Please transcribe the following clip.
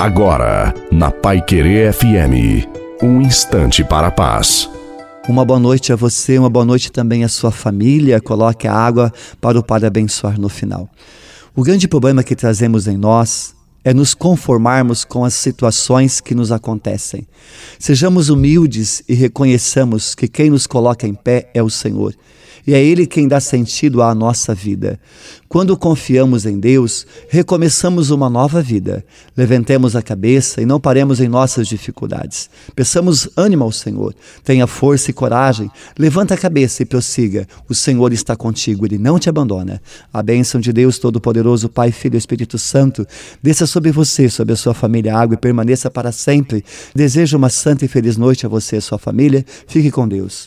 Agora, na Pai Querer FM, um instante para a paz. Uma boa noite a você, uma boa noite também à sua família. Coloque a água para o Pai abençoar no final. O grande problema que trazemos em nós é nos conformarmos com as situações que nos acontecem. Sejamos humildes e reconheçamos que quem nos coloca em pé é o Senhor e é Ele quem dá sentido à nossa vida. Quando confiamos em Deus, recomeçamos uma nova vida. Levantemos a cabeça e não paremos em nossas dificuldades. Peçamos ânimo ao Senhor. Tenha força e coragem. Levanta a cabeça e prossiga. O Senhor está contigo, Ele não te abandona. A bênção de Deus Todo-Poderoso, Pai, Filho e Espírito Santo, desça sobre você, sobre a sua família, água e permaneça para sempre. Desejo uma santa e feliz noite a você e a sua família. Fique com Deus.